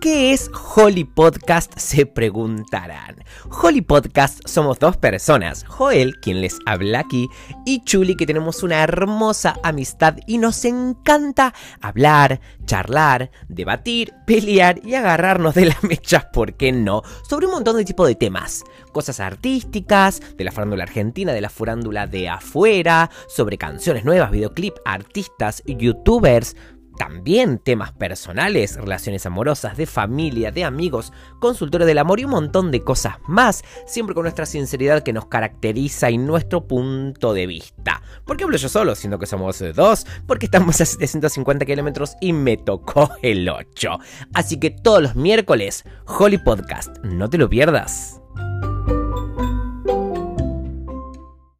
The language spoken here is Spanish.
¿Qué es Holly Podcast? Se preguntarán. Holly Podcast somos dos personas, Joel, quien les habla aquí, y Chuli, que tenemos una hermosa amistad y nos encanta hablar, charlar, debatir, pelear y agarrarnos de las mechas, ¿por qué no? Sobre un montón de tipo de temas. Cosas artísticas, de la farándula argentina, de la farándula de afuera, sobre canciones nuevas, videoclip, artistas, youtubers, también temas personales, relaciones amorosas, de familia, de amigos, consultores del amor y un montón de cosas más, siempre con nuestra sinceridad que nos caracteriza y nuestro punto de vista. ¿Por qué hablo yo solo, siendo que somos dos? Porque estamos a 750 kilómetros y me tocó el 8. Así que todos los miércoles, Holly Podcast, no te lo pierdas.